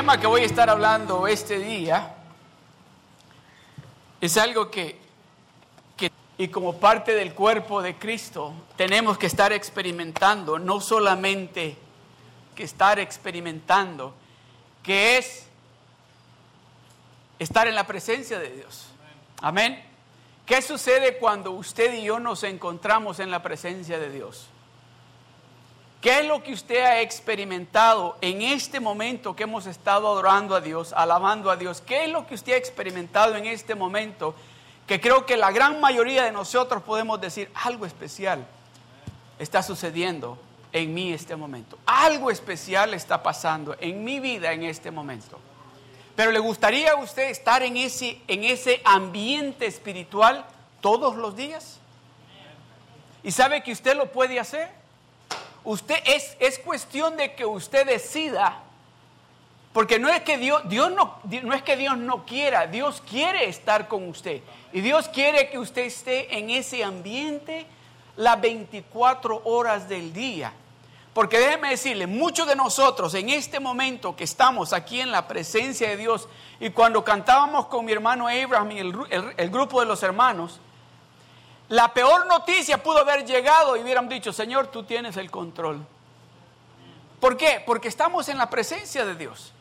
Tema que voy a estar hablando este día es algo que, que, y como parte del cuerpo de Cristo, tenemos que estar experimentando, no solamente que estar experimentando, que es estar en la presencia de Dios. Amén. ¿Qué sucede cuando usted y yo nos encontramos en la presencia de Dios? ¿Qué es lo que usted ha experimentado en este momento que hemos estado adorando a Dios, alabando a Dios? ¿Qué es lo que usted ha experimentado en este momento que creo que la gran mayoría de nosotros podemos decir algo especial está sucediendo en mí este momento? Algo especial está pasando en mi vida en este momento. Pero ¿le gustaría a usted estar en ese, en ese ambiente espiritual todos los días? ¿Y sabe que usted lo puede hacer? Usted es, es cuestión de que usted decida, porque no es que Dios, Dios no, no es que Dios no quiera, Dios quiere estar con usted. Y Dios quiere que usted esté en ese ambiente las 24 horas del día. Porque déjeme decirle, muchos de nosotros en este momento que estamos aquí en la presencia de Dios y cuando cantábamos con mi hermano Abraham y el grupo de los hermanos, la peor noticia pudo haber llegado y hubieran dicho, Señor, tú tienes el control. ¿Por qué? Porque estamos en la presencia de Dios.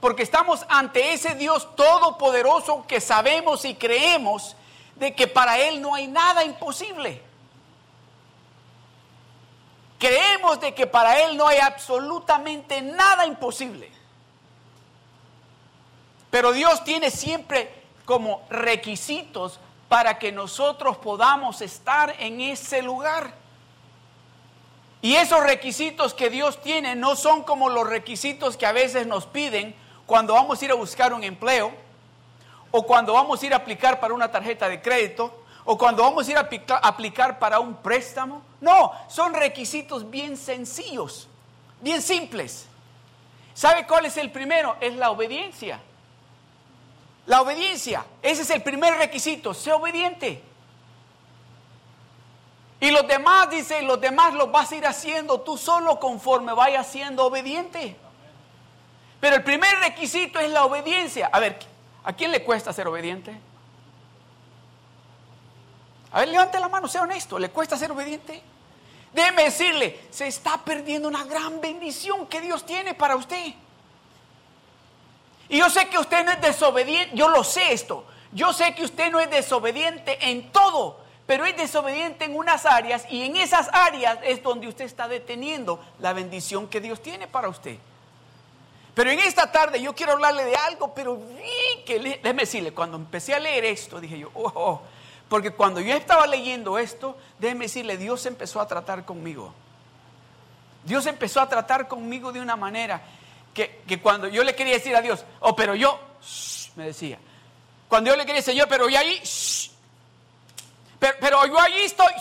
Porque estamos ante ese Dios todopoderoso que sabemos y creemos de que para Él no hay nada imposible. Creemos de que para Él no hay absolutamente nada imposible. Pero Dios tiene siempre como requisitos para que nosotros podamos estar en ese lugar. Y esos requisitos que Dios tiene no son como los requisitos que a veces nos piden cuando vamos a ir a buscar un empleo, o cuando vamos a ir a aplicar para una tarjeta de crédito, o cuando vamos a ir a aplicar para un préstamo. No, son requisitos bien sencillos, bien simples. ¿Sabe cuál es el primero? Es la obediencia. La obediencia, ese es el primer requisito, sé obediente. Y los demás, dice, los demás los vas a ir haciendo tú solo conforme vayas siendo obediente. Pero el primer requisito es la obediencia. A ver, ¿a quién le cuesta ser obediente? A ver, levante la mano, sea honesto, ¿le cuesta ser obediente? Déjeme decirle, se está perdiendo una gran bendición que Dios tiene para usted. Y yo sé que usted no es desobediente, yo lo sé esto. Yo sé que usted no es desobediente en todo, pero es desobediente en unas áreas y en esas áreas es donde usted está deteniendo la bendición que Dios tiene para usted. Pero en esta tarde yo quiero hablarle de algo, pero que déjeme decirle, cuando empecé a leer esto, dije yo, oh, oh, porque cuando yo estaba leyendo esto, déjeme decirle, Dios empezó a tratar conmigo. Dios empezó a tratar conmigo de una manera que, cuando yo le quería decir a Dios, oh, pero yo, me decía, cuando yo le quería decir, Señor, pero yo ahí, pero, pero, yo ahí estoy,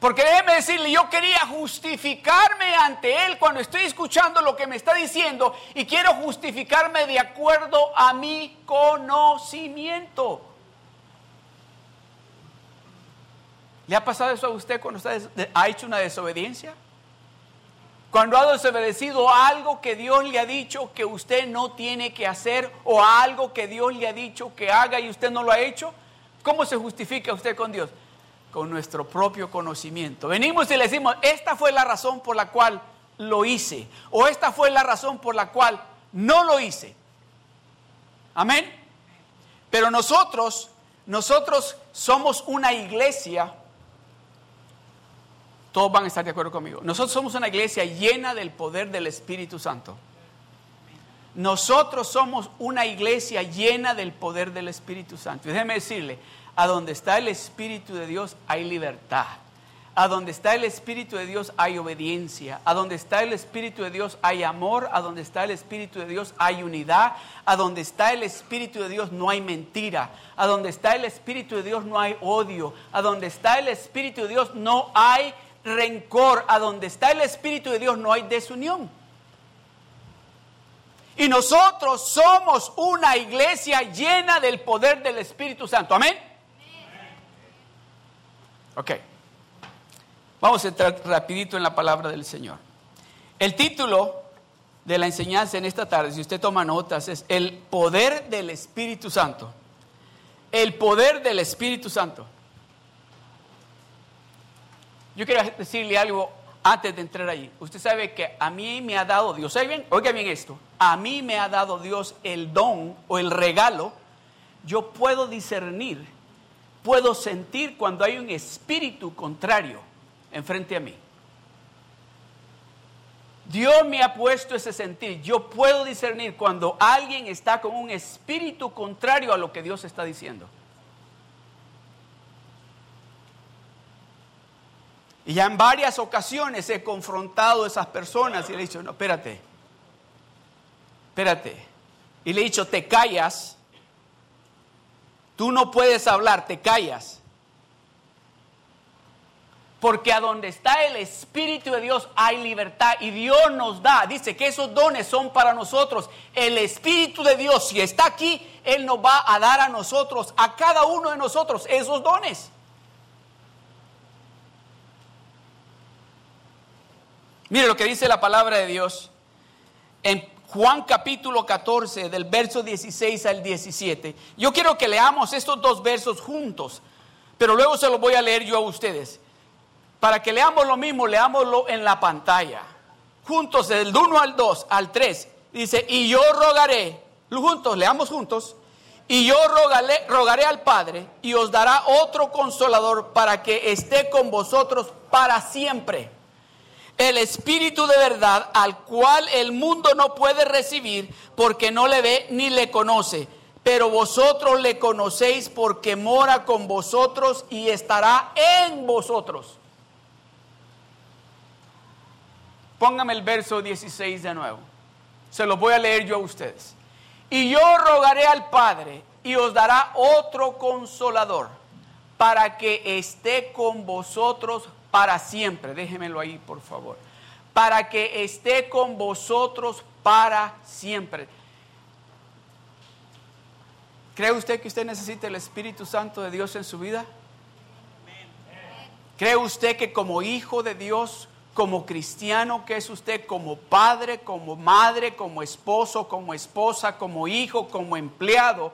Porque déjeme decirle, yo quería justificarme ante Él cuando estoy escuchando lo que me está diciendo y quiero justificarme de acuerdo a mi conocimiento. ¿Le ha pasado eso a usted cuando ha hecho una desobediencia? Cuando ha desobedecido algo que Dios le ha dicho que usted no tiene que hacer o algo que Dios le ha dicho que haga y usted no lo ha hecho, ¿cómo se justifica usted con Dios? Con nuestro propio conocimiento. Venimos y le decimos, esta fue la razón por la cual lo hice o esta fue la razón por la cual no lo hice. Amén. Pero nosotros, nosotros somos una iglesia todos van a estar de acuerdo conmigo. Nosotros somos una iglesia llena del poder del Espíritu Santo. Nosotros somos una iglesia llena del poder del Espíritu Santo. Y déjeme decirle, a donde está el Espíritu de Dios hay libertad. A donde está el Espíritu de Dios hay obediencia. A donde está el Espíritu de Dios hay amor. A donde está el Espíritu de Dios hay unidad. A donde está el Espíritu de Dios no hay mentira. A donde está el Espíritu de Dios no hay odio. A donde está el Espíritu de Dios no hay rencor. A donde está el Espíritu de Dios no hay desunión. Y nosotros somos una iglesia llena del poder del Espíritu Santo. Amén. Ok. Vamos a entrar rapidito en la palabra del Señor. El título de la enseñanza en esta tarde, si usted toma notas, es el poder del Espíritu Santo. El poder del Espíritu Santo. Yo quiero decirle algo antes de entrar ahí. Usted sabe que a mí me ha dado Dios, oiga bien esto, a mí me ha dado Dios el don o el regalo. Yo puedo discernir, puedo sentir cuando hay un espíritu contrario enfrente a mí. Dios me ha puesto ese sentir. Yo puedo discernir cuando alguien está con un espíritu contrario a lo que Dios está diciendo. Y ya en varias ocasiones he confrontado a esas personas y le he dicho, no, espérate, espérate. Y le he dicho, te callas, tú no puedes hablar, te callas. Porque a donde está el Espíritu de Dios hay libertad y Dios nos da. Dice que esos dones son para nosotros. El Espíritu de Dios, si está aquí, Él nos va a dar a nosotros, a cada uno de nosotros, esos dones. Mire lo que dice la palabra de Dios en Juan capítulo 14, del verso 16 al 17. Yo quiero que leamos estos dos versos juntos, pero luego se los voy a leer yo a ustedes. Para que leamos lo mismo, leámoslo en la pantalla. Juntos, del 1 al 2, al 3. Dice, y yo rogaré, juntos, leamos juntos, y yo rogaré, rogaré al Padre y os dará otro consolador para que esté con vosotros para siempre el Espíritu de verdad al cual el mundo no puede recibir porque no le ve ni le conoce. Pero vosotros le conocéis porque mora con vosotros y estará en vosotros. Póngame el verso 16 de nuevo. Se lo voy a leer yo a ustedes. Y yo rogaré al Padre y os dará otro consolador para que esté con vosotros para siempre. Déjemelo ahí, por favor. Para que esté con vosotros para siempre. ¿Cree usted que usted necesita el Espíritu Santo de Dios en su vida? ¿Cree usted que como hijo de Dios, como cristiano que es usted, como padre, como madre, como esposo, como esposa, como hijo, como empleado,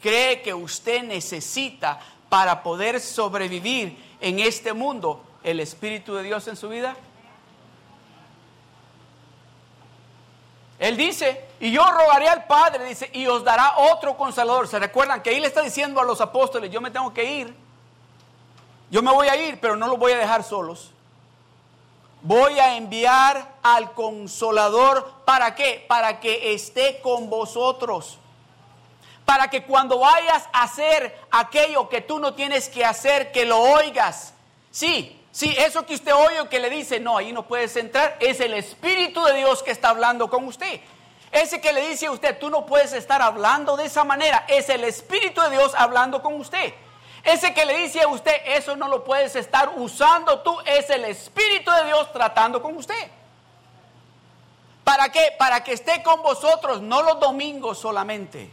cree que usted necesita para poder sobrevivir en este mundo el Espíritu de Dios en su vida? Él dice, y yo rogaré al Padre, dice, y os dará otro consolador. ¿Se recuerdan que ahí le está diciendo a los apóstoles, yo me tengo que ir? Yo me voy a ir, pero no los voy a dejar solos. Voy a enviar al consolador, ¿para qué? Para que esté con vosotros. Para que cuando vayas a hacer aquello que tú no tienes que hacer, que lo oigas. Sí, Sí, eso que usted oye que le dice, no, ahí no puedes entrar, es el Espíritu de Dios que está hablando con usted. Ese que le dice a usted, tú no puedes estar hablando de esa manera, es el Espíritu de Dios hablando con usted. Ese que le dice a usted, eso no lo puedes estar usando tú, es el Espíritu de Dios tratando con usted. ¿Para qué? Para que esté con vosotros, no los domingos solamente.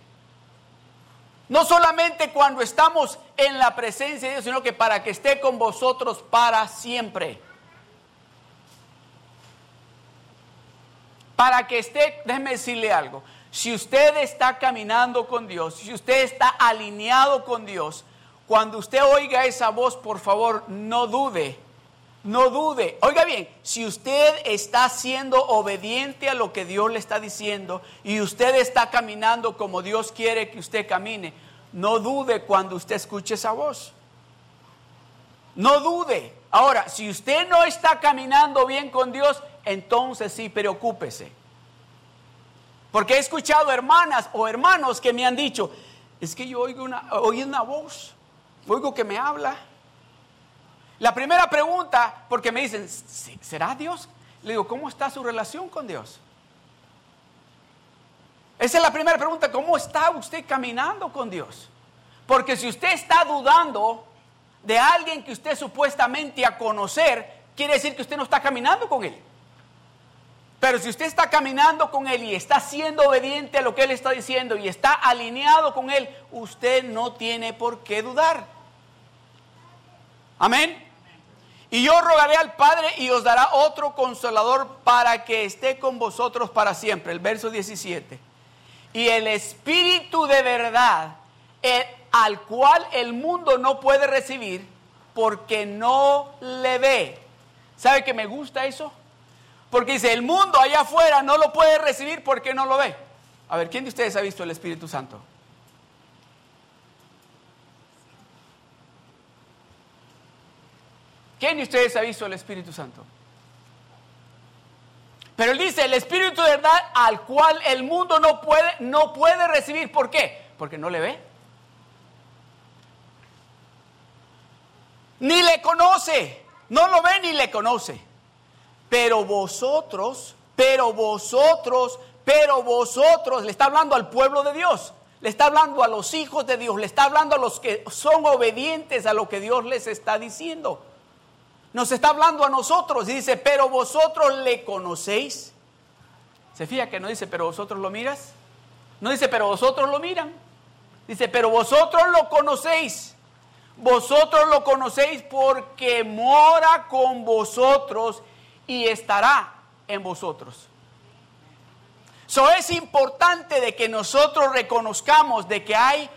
No solamente cuando estamos en la presencia de Dios, sino que para que esté con vosotros para siempre. Para que esté, déjeme decirle algo, si usted está caminando con Dios, si usted está alineado con Dios, cuando usted oiga esa voz, por favor, no dude, no dude. Oiga bien, si usted está siendo obediente a lo que Dios le está diciendo y usted está caminando como Dios quiere que usted camine, no dude cuando usted escuche esa voz. No dude. Ahora, si usted no está caminando bien con Dios, entonces sí, preocúpese. Porque he escuchado hermanas o hermanos que me han dicho, es que yo oigo una, una voz, oigo que me habla. La primera pregunta, porque me dicen, ¿será Dios? Le digo, ¿cómo está su relación con Dios? Esa es la primera pregunta, ¿cómo está usted caminando con Dios? Porque si usted está dudando de alguien que usted supuestamente a conocer, quiere decir que usted no está caminando con él. Pero si usted está caminando con él y está siendo obediente a lo que él está diciendo y está alineado con él, usted no tiene por qué dudar. Amén. Y yo rogaré al Padre y os dará otro consolador para que esté con vosotros para siempre. El verso 17. Y el Espíritu de verdad, al cual el mundo no puede recibir porque no le ve. ¿Sabe que me gusta eso? Porque dice, el mundo allá afuera no lo puede recibir porque no lo ve. A ver, ¿quién de ustedes ha visto el Espíritu Santo? ¿Quién de ustedes ha visto el Espíritu Santo? Pero él dice, el Espíritu de verdad al cual el mundo no puede, no puede recibir. ¿Por qué? Porque no le ve. Ni le conoce. No lo ve ni le conoce. Pero vosotros, pero vosotros, pero vosotros, le está hablando al pueblo de Dios. Le está hablando a los hijos de Dios. Le está hablando a los que son obedientes a lo que Dios les está diciendo nos está hablando a nosotros y dice, pero vosotros le conocéis. ¿Se fija que no dice, pero vosotros lo miras? No dice, pero vosotros lo miran. Dice, pero vosotros lo conocéis. Vosotros lo conocéis porque mora con vosotros y estará en vosotros. So es importante de que nosotros reconozcamos de que hay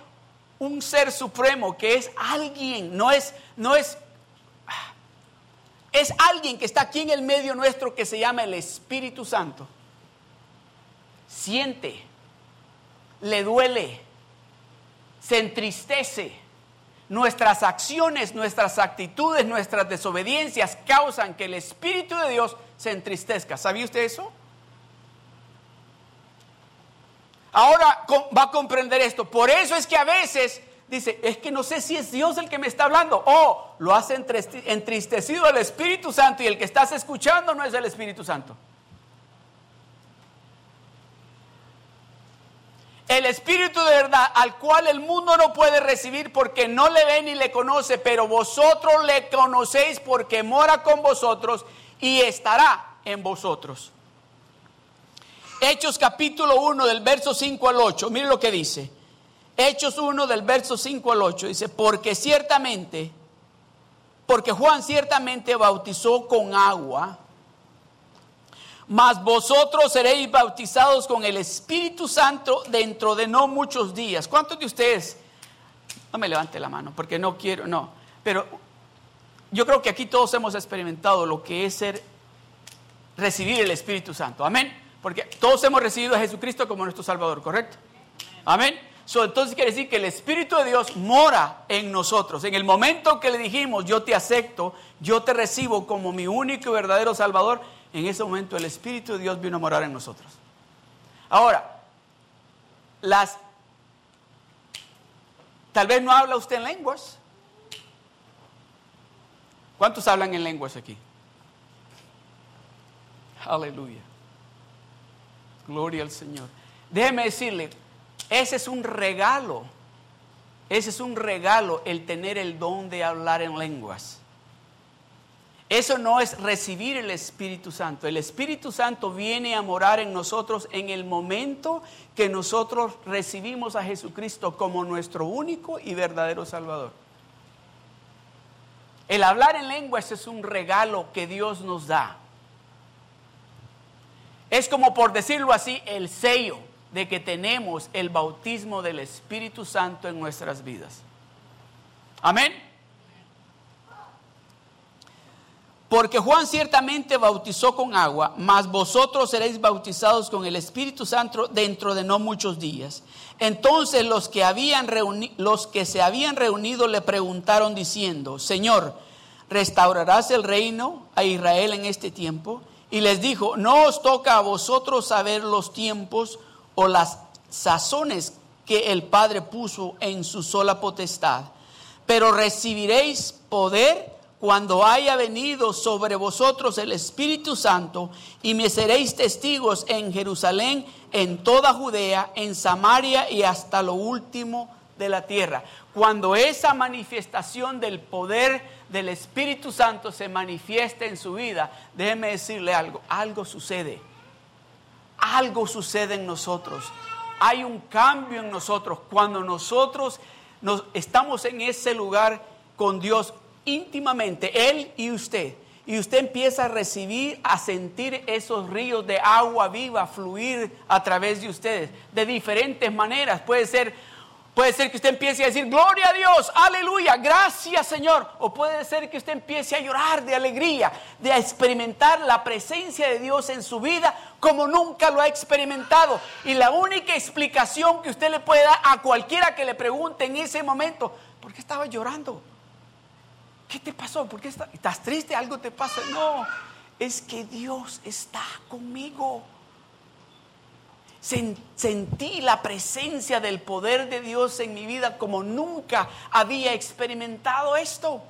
un ser supremo que es alguien, no es, no es es alguien que está aquí en el medio nuestro que se llama el Espíritu Santo. Siente, le duele, se entristece. Nuestras acciones, nuestras actitudes, nuestras desobediencias causan que el Espíritu de Dios se entristezca. ¿Sabía usted eso? Ahora va a comprender esto. Por eso es que a veces dice, es que no sé si es Dios el que me está hablando. O lo has entristecido el Espíritu Santo y el que estás escuchando no es el Espíritu Santo. El Espíritu de verdad al cual el mundo no puede recibir porque no le ve ni le conoce, pero vosotros le conocéis porque mora con vosotros y estará en vosotros. Hechos capítulo 1 del verso 5 al 8, mire lo que dice. Hechos 1 del verso 5 al 8 dice, porque ciertamente, porque Juan ciertamente bautizó con agua, mas vosotros seréis bautizados con el Espíritu Santo dentro de no muchos días. ¿Cuántos de ustedes? No me levante la mano, porque no quiero, no. Pero yo creo que aquí todos hemos experimentado lo que es ser, recibir el Espíritu Santo. Amén. Porque todos hemos recibido a Jesucristo como nuestro Salvador, ¿correcto? Amén entonces quiere decir que el Espíritu de Dios mora en nosotros. En el momento que le dijimos, yo te acepto, yo te recibo como mi único y verdadero Salvador, en ese momento el Espíritu de Dios vino a morar en nosotros. Ahora, las... Tal vez no habla usted en lenguas. ¿Cuántos hablan en lenguas aquí? Aleluya. Gloria al Señor. Déjeme decirle, ese es un regalo. Ese es un regalo el tener el don de hablar en lenguas. Eso no es recibir el Espíritu Santo. El Espíritu Santo viene a morar en nosotros en el momento que nosotros recibimos a Jesucristo como nuestro único y verdadero Salvador. El hablar en lenguas es un regalo que Dios nos da. Es como por decirlo así, el sello de que tenemos el bautismo del Espíritu Santo en nuestras vidas. Amén. Porque Juan ciertamente bautizó con agua, mas vosotros seréis bautizados con el Espíritu Santo dentro de no muchos días. Entonces los que, habían los que se habían reunido le preguntaron diciendo, Señor, ¿restaurarás el reino a Israel en este tiempo? Y les dijo, no os toca a vosotros saber los tiempos o las sazones que el Padre puso en su sola potestad. Pero recibiréis poder cuando haya venido sobre vosotros el Espíritu Santo y me seréis testigos en Jerusalén, en toda Judea, en Samaria y hasta lo último de la tierra. Cuando esa manifestación del poder del Espíritu Santo se manifiesta en su vida, déjeme decirle algo, algo sucede algo sucede en nosotros. Hay un cambio en nosotros. Cuando nosotros nos, estamos en ese lugar con Dios, íntimamente, Él y usted, y usted empieza a recibir, a sentir esos ríos de agua viva fluir a través de ustedes de diferentes maneras. Puede ser Puede ser que usted empiece a decir, gloria a Dios, aleluya, gracias Señor. O puede ser que usted empiece a llorar de alegría, de experimentar la presencia de Dios en su vida como nunca lo ha experimentado. Y la única explicación que usted le puede dar a cualquiera que le pregunte en ese momento, ¿por qué estaba llorando? ¿Qué te pasó? ¿Por qué estás triste? ¿Algo te pasa? No, es que Dios está conmigo sentí la presencia del poder de Dios en mi vida como nunca había experimentado esto.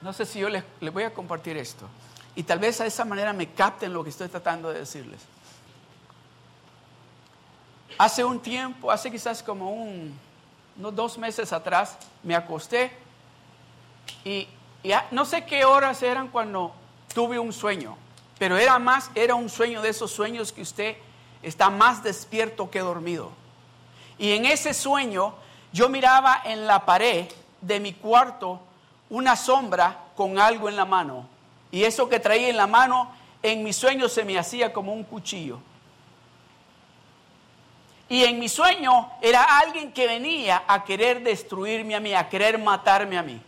No sé si yo les, voy a compartir esto. Y tal vez a esa manera me capten lo que estoy tratando de decirles. Hace un tiempo, hace quizás como un, unos dos meses atrás, me acosté y, y no sé qué horas eran cuando tuve un sueño. Pero era más, era un sueño de esos sueños que usted está más despierto que dormido. Y en ese sueño yo miraba en la pared de mi cuarto una sombra con algo en la mano. Y eso que traía en la mano en mi sueño se me hacía como un cuchillo. Y en mi sueño era alguien que venía a querer destruirme a mí, a querer matarme a mí.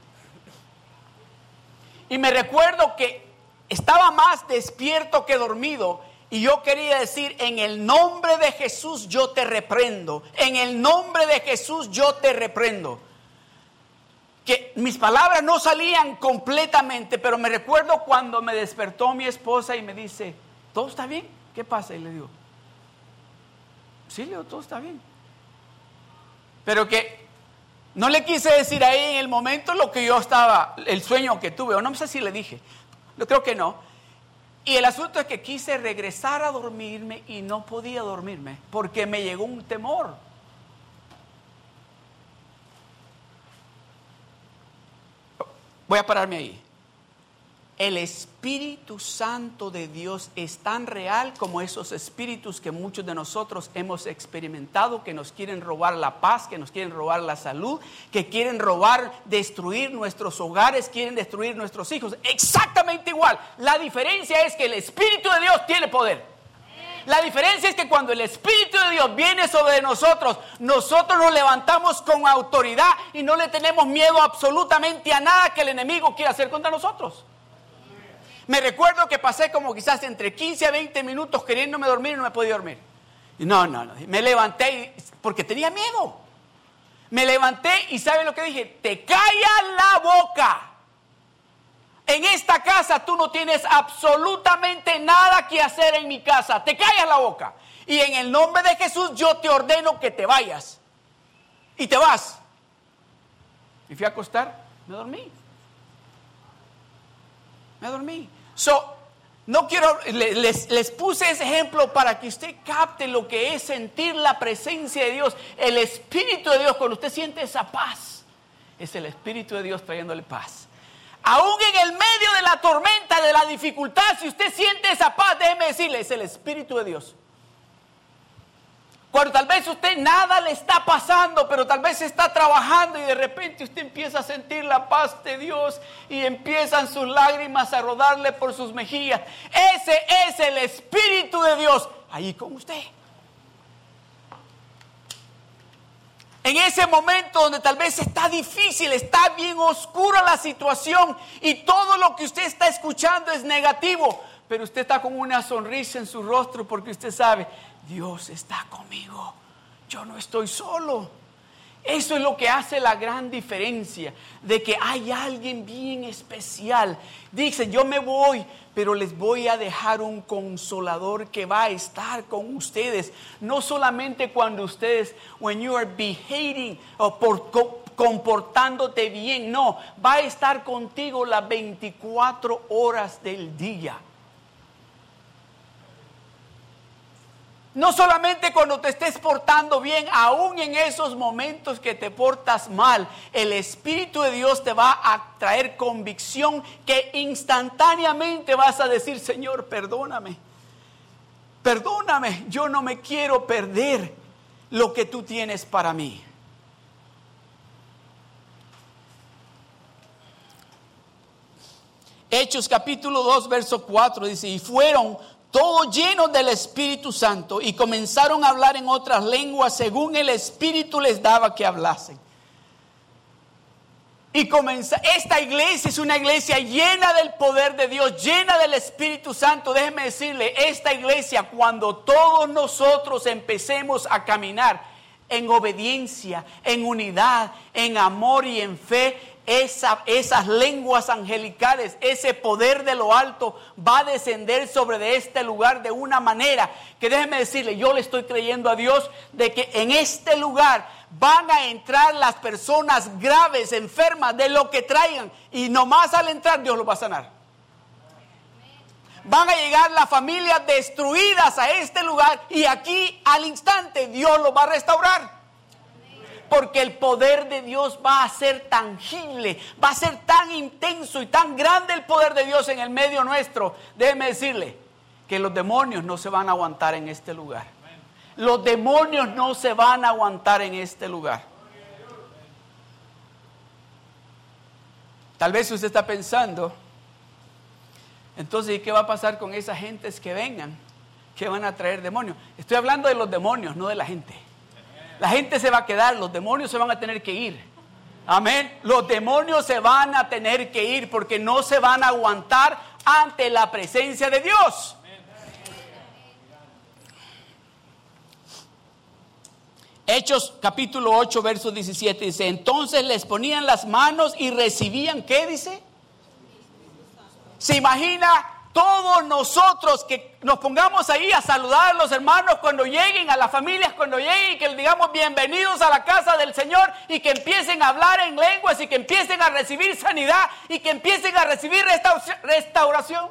Y me recuerdo que estaba más despierto que dormido. Y yo quería decir, en el nombre de Jesús yo te reprendo. En el nombre de Jesús yo te reprendo. Que mis palabras no salían completamente, pero me recuerdo cuando me despertó mi esposa y me dice, ¿todo está bien? ¿Qué pasa? Y le digo, sí, Leo, todo está bien. Pero que no le quise decir ahí en el momento lo que yo estaba, el sueño que tuve, o no sé si le dije, yo creo que no. Y el asunto es que quise regresar a dormirme y no podía dormirme porque me llegó un temor. Voy a pararme ahí el Espíritu Santo de Dios es tan real como esos espíritus que muchos de nosotros hemos experimentado, que nos quieren robar la paz, que nos quieren robar la salud, que quieren robar, destruir nuestros hogares, quieren destruir nuestros hijos. Exactamente igual. La diferencia es que el Espíritu de Dios tiene poder. La diferencia es que cuando el Espíritu de Dios viene sobre nosotros, nosotros nos levantamos con autoridad y no le tenemos miedo absolutamente a nada que el enemigo quiera hacer contra nosotros. Me recuerdo que pasé como quizás entre 15 a 20 minutos queriéndome dormir y no me podía dormir. No, no, no. Me levanté porque tenía miedo. Me levanté y ¿sabe lo que dije? Te callas la boca. En esta casa tú no tienes absolutamente nada que hacer en mi casa. Te callas la boca. Y en el nombre de Jesús yo te ordeno que te vayas. Y te vas. Y fui a acostar, me dormí. Me dormí. So, no quiero, les, les, puse ese ejemplo para que usted capte lo que es sentir la presencia de Dios, el Espíritu de Dios. Cuando usted siente esa paz, es el Espíritu de Dios trayéndole paz. Aún en el medio de la tormenta, de la dificultad, si usted siente esa paz, déjeme decirle, es el Espíritu de Dios. Cuando tal vez usted nada le está pasando, pero tal vez está trabajando y de repente usted empieza a sentir la paz de Dios y empiezan sus lágrimas a rodarle por sus mejillas. Ese es el Espíritu de Dios ahí con usted. En ese momento donde tal vez está difícil, está bien oscura la situación y todo lo que usted está escuchando es negativo, pero usted está con una sonrisa en su rostro porque usted sabe, Dios está conmigo, yo no estoy solo. Eso es lo que hace la gran diferencia, de que hay alguien bien especial. Dice, yo me voy, pero les voy a dejar un consolador que va a estar con ustedes. No solamente cuando ustedes, when you are behaving o por, comportándote bien, no, va a estar contigo las 24 horas del día. No solamente cuando te estés portando bien, aún en esos momentos que te portas mal, el Espíritu de Dios te va a traer convicción que instantáneamente vas a decir, Señor, perdóname, perdóname, yo no me quiero perder lo que tú tienes para mí. Hechos capítulo 2, verso 4 dice, y fueron todos llenos del Espíritu Santo y comenzaron a hablar en otras lenguas según el Espíritu les daba que hablasen. Y comenzó, esta iglesia es una iglesia llena del poder de Dios, llena del Espíritu Santo. Déjeme decirle, esta iglesia cuando todos nosotros empecemos a caminar en obediencia, en unidad, en amor y en fe, esas lenguas angelicales, ese poder de lo alto va a descender sobre de este lugar de una manera que déjeme decirle, yo le estoy creyendo a Dios de que en este lugar van a entrar las personas graves, enfermas, de lo que traigan. Y nomás al entrar Dios los va a sanar. Van a llegar las familias destruidas a este lugar y aquí al instante Dios los va a restaurar. Porque el poder de Dios va a ser tangible, va a ser tan intenso y tan grande el poder de Dios en el medio nuestro. Déjeme decirle que los demonios no se van a aguantar en este lugar. Los demonios no se van a aguantar en este lugar. Tal vez usted está pensando, entonces, ¿y qué va a pasar con esas gentes que vengan? ¿Qué van a traer demonios? Estoy hablando de los demonios, no de la gente. La gente se va a quedar, los demonios se van a tener que ir. Amén. Los demonios se van a tener que ir porque no se van a aguantar ante la presencia de Dios. Hechos capítulo 8, verso 17 dice, entonces les ponían las manos y recibían, ¿qué dice? Se imagina todos nosotros que nos pongamos ahí a saludar a los hermanos cuando lleguen, a las familias cuando lleguen, y que les digamos bienvenidos a la casa del Señor y que empiecen a hablar en lenguas y que empiecen a recibir sanidad y que empiecen a recibir restauración.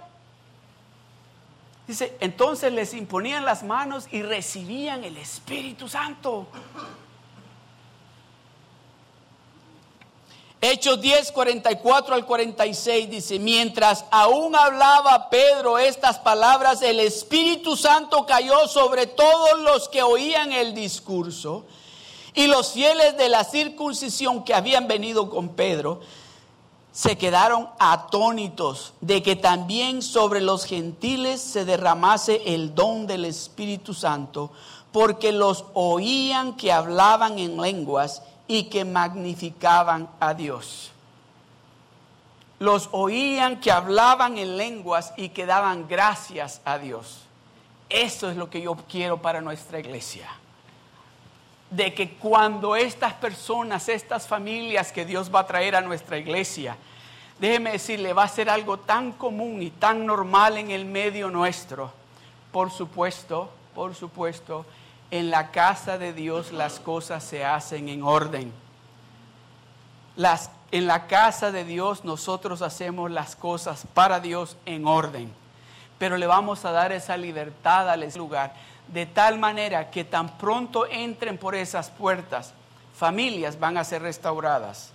Dice, entonces les imponían las manos y recibían el Espíritu Santo. Hechos 10, 44 al 46 dice, mientras aún hablaba Pedro estas palabras, el Espíritu Santo cayó sobre todos los que oían el discurso y los fieles de la circuncisión que habían venido con Pedro se quedaron atónitos de que también sobre los gentiles se derramase el don del Espíritu Santo, porque los oían que hablaban en lenguas y que magnificaban a Dios. Los oían que hablaban en lenguas y que daban gracias a Dios. Eso es lo que yo quiero para nuestra iglesia. De que cuando estas personas, estas familias que Dios va a traer a nuestra iglesia, déjeme decirle, va a ser algo tan común y tan normal en el medio nuestro. Por supuesto, por supuesto, en la casa de Dios las cosas se hacen en orden. Las, en la casa de Dios nosotros hacemos las cosas para Dios en orden. Pero le vamos a dar esa libertad al lugar de tal manera que tan pronto entren por esas puertas, familias van a ser restauradas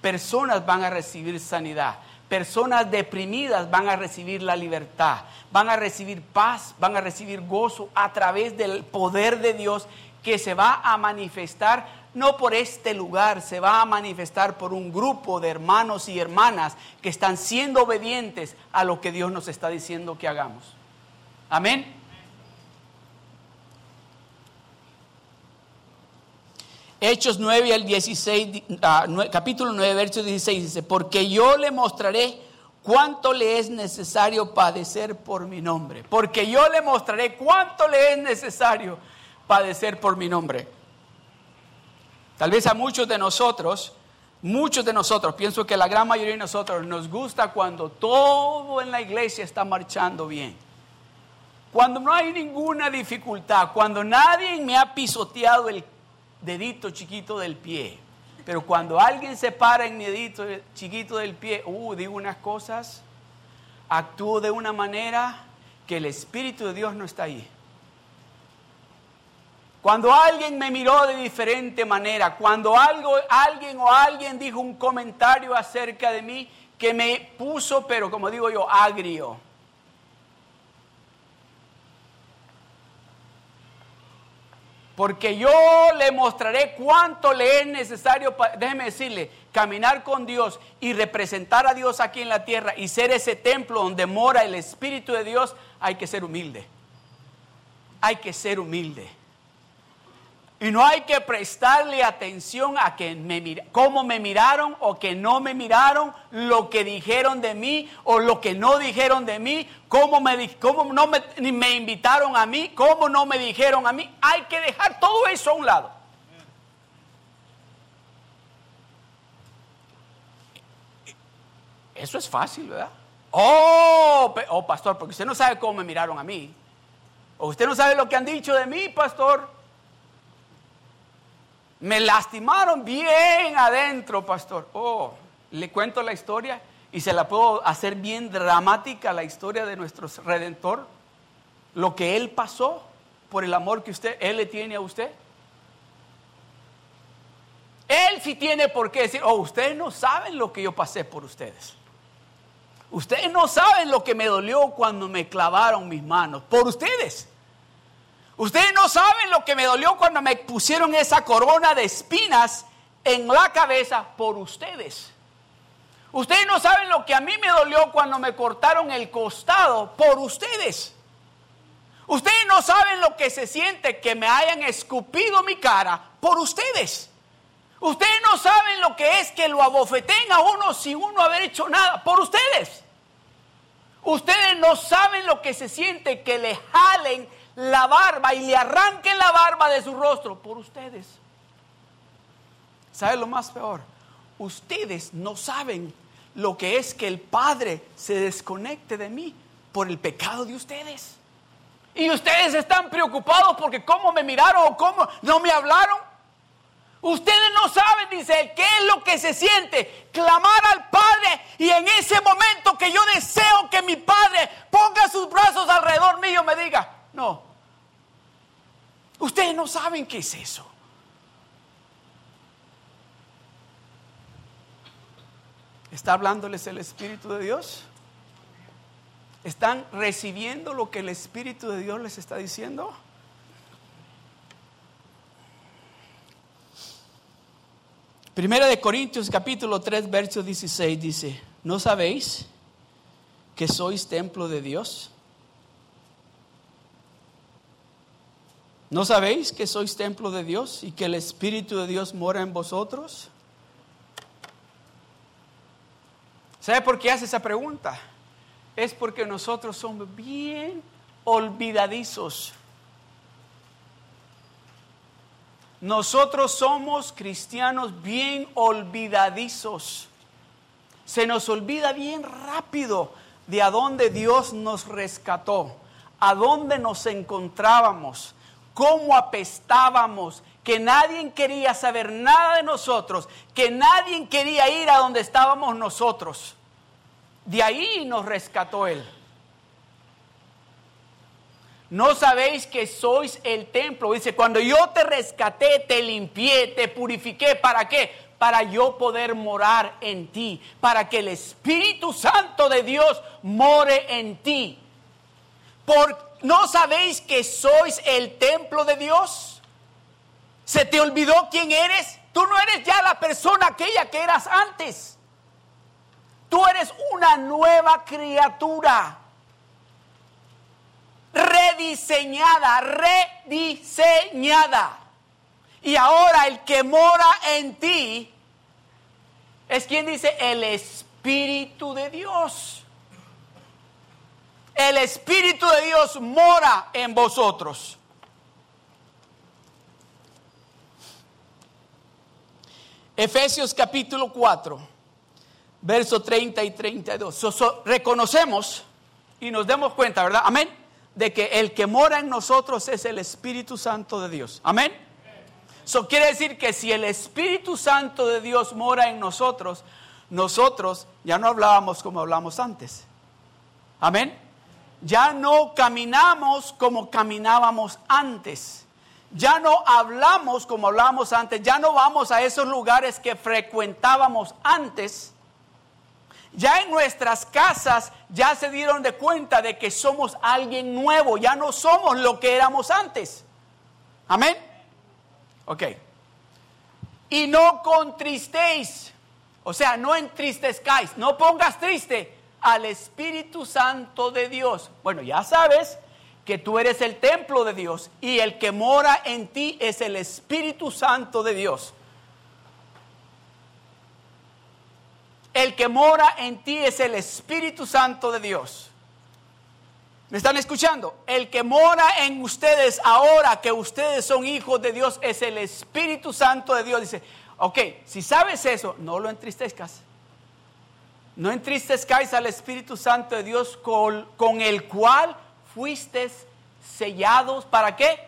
personas van a recibir sanidad, personas deprimidas van a recibir la libertad, van a recibir paz, van a recibir gozo a través del poder de Dios que se va a manifestar no por este lugar, se va a manifestar por un grupo de hermanos y hermanas que están siendo obedientes a lo que Dios nos está diciendo que hagamos. Amén. Hechos 9 al 16, ah, capítulo 9, verso 16 dice, porque yo le mostraré cuánto le es necesario padecer por mi nombre. Porque yo le mostraré cuánto le es necesario padecer por mi nombre. Tal vez a muchos de nosotros, muchos de nosotros, pienso que la gran mayoría de nosotros nos gusta cuando todo en la iglesia está marchando bien. Cuando no hay ninguna dificultad, cuando nadie me ha pisoteado el dedito chiquito del pie. Pero cuando alguien se para en mi dedito chiquito del pie, uh, digo unas cosas, actúo de una manera que el Espíritu de Dios no está ahí. Cuando alguien me miró de diferente manera, cuando algo, alguien o alguien dijo un comentario acerca de mí que me puso, pero como digo yo, agrio porque yo le mostraré cuánto le es necesario. Déjeme decirle caminar con Dios y representar a Dios aquí en la tierra y ser ese templo donde mora el Espíritu de Dios, hay que ser humilde. Hay que ser humilde. Y no hay que prestarle atención a que me cómo me miraron o que no me miraron, lo que dijeron de mí o lo que no dijeron de mí, cómo, me, cómo no me, me invitaron a mí, cómo no me dijeron a mí. Hay que dejar todo eso a un lado. Eso es fácil, ¿verdad? Oh, oh, pastor, porque usted no sabe cómo me miraron a mí. O usted no sabe lo que han dicho de mí, pastor. Me lastimaron bien adentro, pastor. Oh, le cuento la historia y se la puedo hacer bien dramática la historia de nuestro redentor. Lo que él pasó por el amor que usted, él le tiene a usted. Él sí tiene por qué decir, oh, ustedes no saben lo que yo pasé por ustedes. Ustedes no saben lo que me dolió cuando me clavaron mis manos. Por ustedes. Ustedes no saben lo que me dolió cuando me pusieron esa corona de espinas en la cabeza por ustedes. Ustedes no saben lo que a mí me dolió cuando me cortaron el costado por ustedes. Ustedes no saben lo que se siente que me hayan escupido mi cara por ustedes. Ustedes no saben lo que es que lo abofeten a uno sin uno haber hecho nada por ustedes. Ustedes no saben lo que se siente que le jalen la barba y le arranquen la barba de su rostro por ustedes. ¿Sabe lo más peor? Ustedes no saben lo que es que el Padre se desconecte de mí por el pecado de ustedes. Y ustedes están preocupados porque cómo me miraron o cómo no me hablaron. Ustedes no saben, dice qué es lo que se siente clamar al Padre y en ese momento que yo deseo que mi Padre ponga sus brazos alrededor mío me diga, Ustedes no saben qué es eso. ¿Está hablándoles el Espíritu de Dios? ¿Están recibiendo lo que el Espíritu de Dios les está diciendo? Primera de Corintios capítulo 3, verso 16 dice, ¿no sabéis que sois templo de Dios? ¿No sabéis que sois templo de Dios y que el Espíritu de Dios mora en vosotros? ¿Sabe por qué hace esa pregunta? Es porque nosotros somos bien olvidadizos. Nosotros somos cristianos bien olvidadizos. Se nos olvida bien rápido de a dónde Dios nos rescató, a dónde nos encontrábamos cómo apestábamos, que nadie quería saber nada de nosotros, que nadie quería ir a donde estábamos nosotros. De ahí nos rescató Él. No sabéis que sois el templo. Dice, cuando yo te rescaté, te limpié, te purifiqué. ¿Para qué? Para yo poder morar en ti. Para que el Espíritu Santo de Dios more en ti. Por ¿No sabéis que sois el templo de Dios? ¿Se te olvidó quién eres? Tú no eres ya la persona aquella que eras antes. Tú eres una nueva criatura. Rediseñada, rediseñada. Y ahora el que mora en ti es quien dice el Espíritu de Dios el Espíritu de Dios mora en vosotros. Efesios capítulo 4, verso 30 y 32. reconocemos y nos demos cuenta, ¿verdad? Amén. De que el que mora en nosotros es el Espíritu Santo de Dios. Amén. Eso quiere decir que si el Espíritu Santo de Dios mora en nosotros, nosotros ya no hablábamos como hablamos antes. Amén ya no caminamos como caminábamos antes. Ya no hablamos como hablábamos antes. Ya no vamos a esos lugares que frecuentábamos antes. Ya en nuestras casas ya se dieron de cuenta de que somos alguien nuevo. Ya no somos lo que éramos antes. Amén. Ok. Y no contristéis. O sea, no entristezcáis, no pongas triste al Espíritu Santo de Dios. Bueno, ya sabes que tú eres el templo de Dios y el que mora en ti es el Espíritu Santo de Dios. El que mora en ti es el Espíritu Santo de Dios. ¿Me están escuchando? El que mora en ustedes ahora que ustedes son hijos de Dios es el Espíritu Santo de Dios. Dice, ok, si sabes eso, no lo entristezcas. No entristezcáis al Espíritu Santo de Dios con, el cual fuiste sellados. ¿Para qué?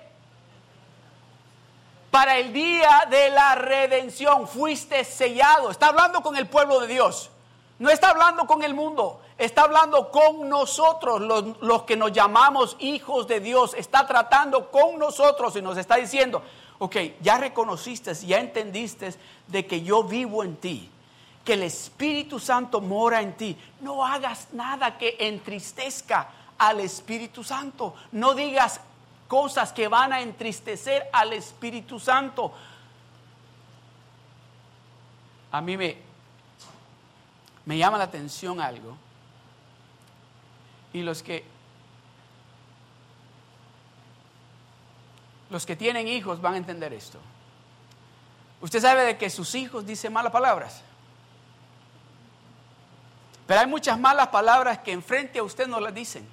Para el día de la redención fuiste sellado. Está hablando con el pueblo de Dios. No está hablando con el mundo. Está hablando con nosotros, los, los, que nos llamamos hijos de Dios. Está tratando con nosotros y nos está diciendo, ok, ya reconociste, ya entendiste de que yo vivo en ti, que el Espíritu Santo mora en ti. No hagas nada que entristezca al Espíritu Santo. No digas cosas que van a entristecer al Espíritu Santo. A mí me, me llama la atención algo. Y los que los que tienen hijos van a entender esto. Usted sabe de que sus hijos dicen malas palabras. Pero hay muchas malas palabras que enfrente a usted no las dicen.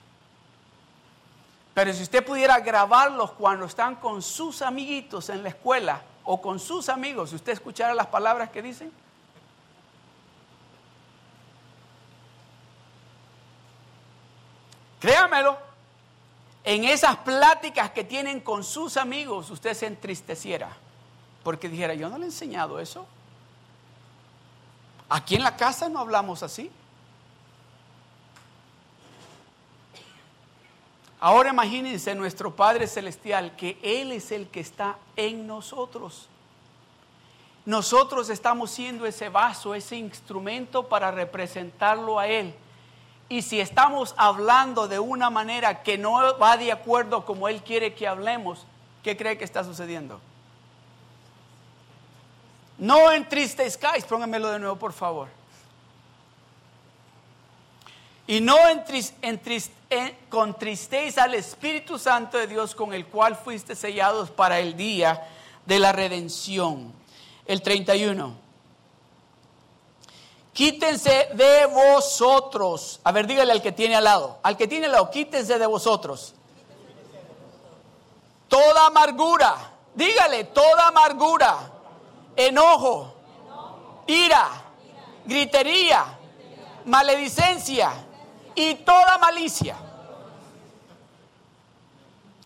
Pero si usted pudiera grabarlos cuando están con sus amiguitos en la escuela o con sus amigos, si usted escuchara las palabras que dicen. Créamelo, en esas pláticas que tienen con sus amigos, usted se entristeciera. Porque dijera, yo no le he enseñado eso. Aquí en la casa no hablamos así. Ahora imagínense nuestro Padre Celestial, que Él es el que está en nosotros. Nosotros estamos siendo ese vaso, ese instrumento para representarlo a Él. Y si estamos hablando de una manera que no va de acuerdo como Él quiere que hablemos, ¿qué cree que está sucediendo? No entristezcáis, pónganmelo de nuevo por favor. Y no contristéis al Espíritu Santo de Dios con el cual fuiste sellados para el día de la redención. El 31. Quítense de vosotros. A ver, dígale al que tiene al lado. Al que tiene al lado, quítense de vosotros. Toda amargura. Dígale, toda amargura. Enojo. Ira. Gritería. Maledicencia y toda malicia.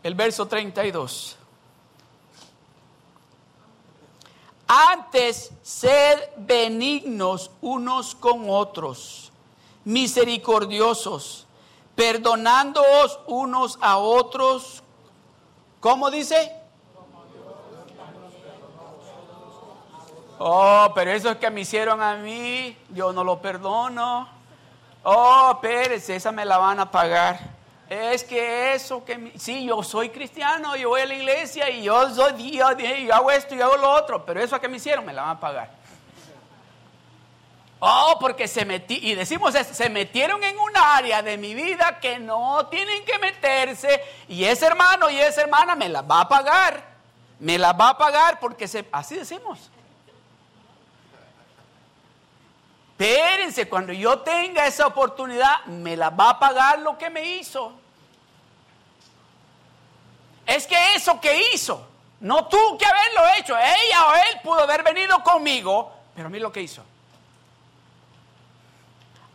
El verso 32. Antes, sed benignos unos con otros, misericordiosos, perdonándoos unos a otros. ¿Cómo dice? Oh, pero eso es que me hicieron a mí, yo no lo perdono. Oh, Pérez, esa me la van a pagar. Es que eso que... Sí, yo soy cristiano, yo voy a la iglesia y yo soy yo, yo hago esto y hago lo otro, pero eso que me hicieron me la van a pagar. Oh, porque se metí, y decimos eso, se metieron en un área de mi vida que no tienen que meterse, y ese hermano y esa hermana me la va a pagar, me la va a pagar porque se, así decimos. Espérense, cuando yo tenga esa oportunidad, me la va a pagar lo que me hizo. Es que eso que hizo, no tú que haberlo hecho, ella o él pudo haber venido conmigo, pero a mí lo que hizo.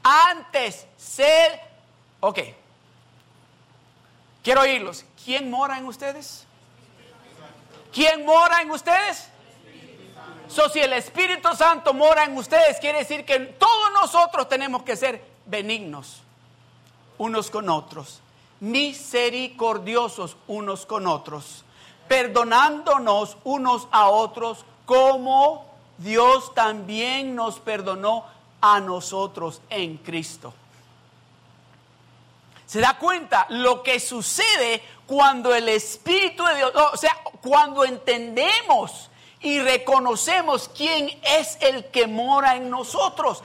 Antes, ser, ok, quiero oírlos. ¿Quién mora en ustedes? ¿Quién mora en ustedes? So, si el Espíritu Santo mora en ustedes, quiere decir que todos nosotros tenemos que ser benignos unos con otros, misericordiosos unos con otros, perdonándonos unos a otros como Dios también nos perdonó a nosotros en Cristo. ¿Se da cuenta lo que sucede cuando el Espíritu de Dios, o sea, cuando entendemos y reconocemos quién es el que mora en nosotros.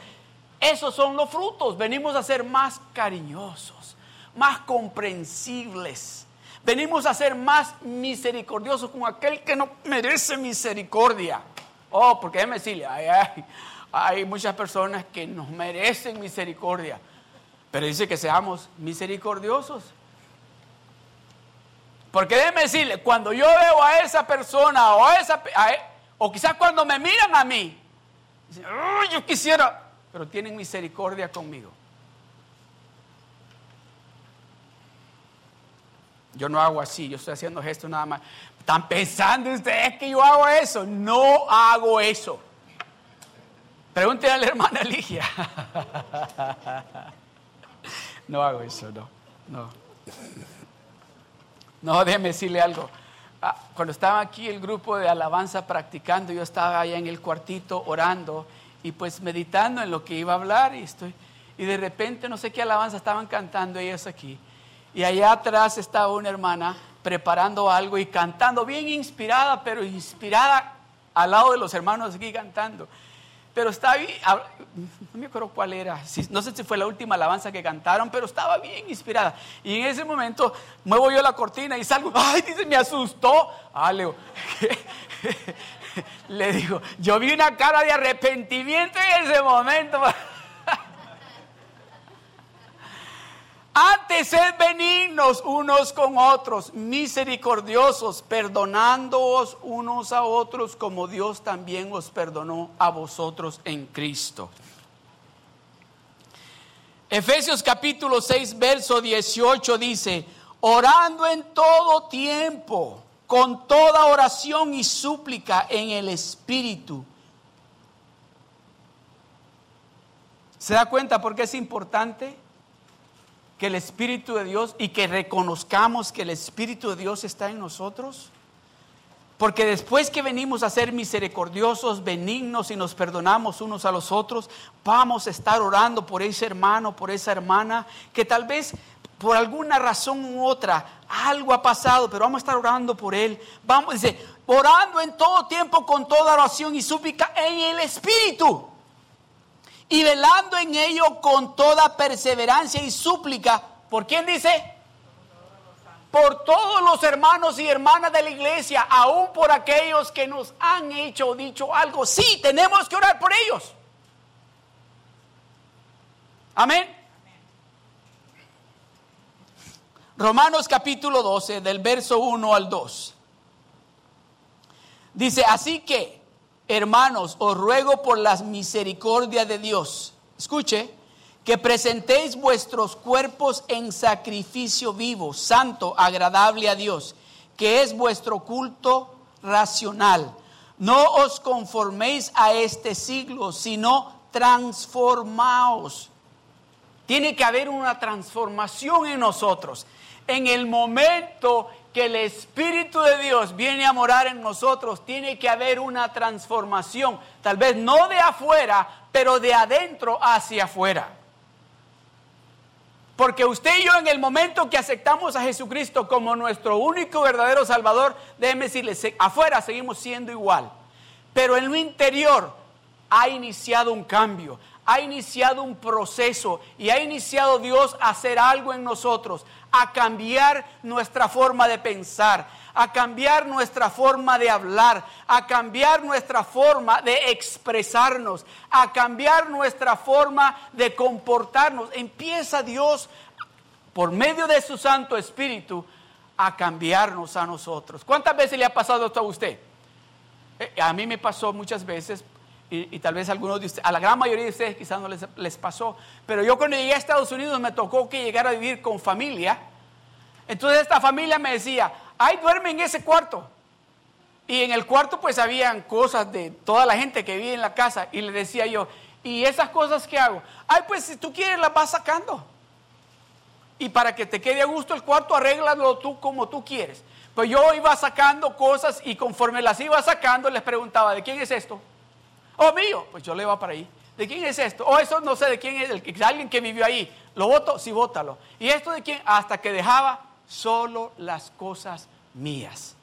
Esos son los frutos. Venimos a ser más cariñosos, más comprensibles. Venimos a ser más misericordiosos con aquel que no merece misericordia. Oh, porque déjeme decirle, hay muchas personas que nos merecen misericordia. Pero dice que seamos misericordiosos. Porque déjeme decirle, cuando yo veo a esa persona o a esa, e, o quizás cuando me miran a mí, dicen, yo quisiera, pero tienen misericordia conmigo. Yo no hago así, yo estoy haciendo gestos nada más. ¿Están pensando ustedes que yo hago eso? No hago eso. Pregúntenle a la hermana Ligia. No hago eso, no. No. No, déjeme decirle algo. Ah, cuando estaba aquí el grupo de alabanza practicando, yo estaba allá en el cuartito orando y pues meditando en lo que iba a hablar y estoy y de repente no sé qué alabanza estaban cantando ellos aquí. Y allá atrás estaba una hermana preparando algo y cantando bien inspirada, pero inspirada al lado de los hermanos aquí cantando. Pero estaba bien, no me acuerdo cuál era, no sé si fue la última alabanza que cantaron, pero estaba bien inspirada. Y en ese momento muevo yo la cortina y salgo, ay, dice, me asustó. Ah, le digo, yo vi una cara de arrepentimiento en ese momento. Antes sed benignos unos con otros, misericordiosos, perdonándoos unos a otros como Dios también os perdonó a vosotros en Cristo. Efesios capítulo 6, verso 18 dice, orando en todo tiempo, con toda oración y súplica en el Espíritu. ¿Se da cuenta por qué es importante? Que el Espíritu de Dios y que reconozcamos que el Espíritu de Dios está en nosotros? Porque después que venimos a ser misericordiosos, benignos y nos perdonamos unos a los otros, vamos a estar orando por ese hermano, por esa hermana, que tal vez por alguna razón u otra algo ha pasado, pero vamos a estar orando por él. Vamos, dice, orando en todo tiempo con toda oración y súplica en el Espíritu y velando en ello con toda perseverancia y súplica. ¿Por quién dice? Por todos los hermanos y hermanas de la iglesia, aún por aquellos que nos han hecho o dicho algo. Sí, tenemos que orar por ellos. Amén. Romanos capítulo 12, del verso 1 al 2. Dice, así que hermanos, os ruego por las misericordias de Dios, escuche, que presentéis vuestros cuerpos en sacrificio vivo, santo, agradable a Dios, que es vuestro culto racional. No os conforméis a este siglo, sino transformaos. Tiene que haber una transformación en nosotros. En el momento que el Espíritu de Dios viene a morar en nosotros, tiene que haber una transformación, tal vez no de afuera, pero de adentro hacia afuera. Porque usted y yo en el momento que aceptamos a Jesucristo como nuestro único verdadero Salvador, déjeme decirle, afuera seguimos siendo igual. Pero en lo interior ha iniciado un cambio, ha iniciado un proceso y ha iniciado Dios a hacer algo en nosotros, a cambiar nuestra forma de pensar, a cambiar nuestra forma de hablar, a cambiar nuestra forma de expresarnos, a cambiar nuestra forma de comportarnos. Empieza Dios, por medio de su Santo Espíritu, a cambiarnos a nosotros. ¿Cuántas veces le ha pasado esto a usted? Eh, a mí me pasó muchas veces y, tal vez algunos de ustedes, a la gran mayoría de ustedes quizás no les, les, pasó, pero yo cuando llegué a Estados Unidos me tocó que llegara a vivir con familia. Entonces esta familia me decía, ay, duerme en ese cuarto. Y en el cuarto pues habían cosas de toda la gente que vive en la casa. Y le decía yo, ¿y esas cosas qué hago? Ay, pues si tú quieres las vas sacando. Y para que te quede a gusto el cuarto, arréglalo tú como tú quieres. Pues yo iba sacando cosas y conforme las iba sacando les preguntaba, ¿de quién es esto? Oh, mío. Pues yo le va para ahí. ¿De quién es esto? Oh, eso no sé de quién es. El, alguien que vivió ahí. ¿Lo voto? Sí, vótalo. ¿Y esto de quién? Hasta que dejaba solo las cosas mías.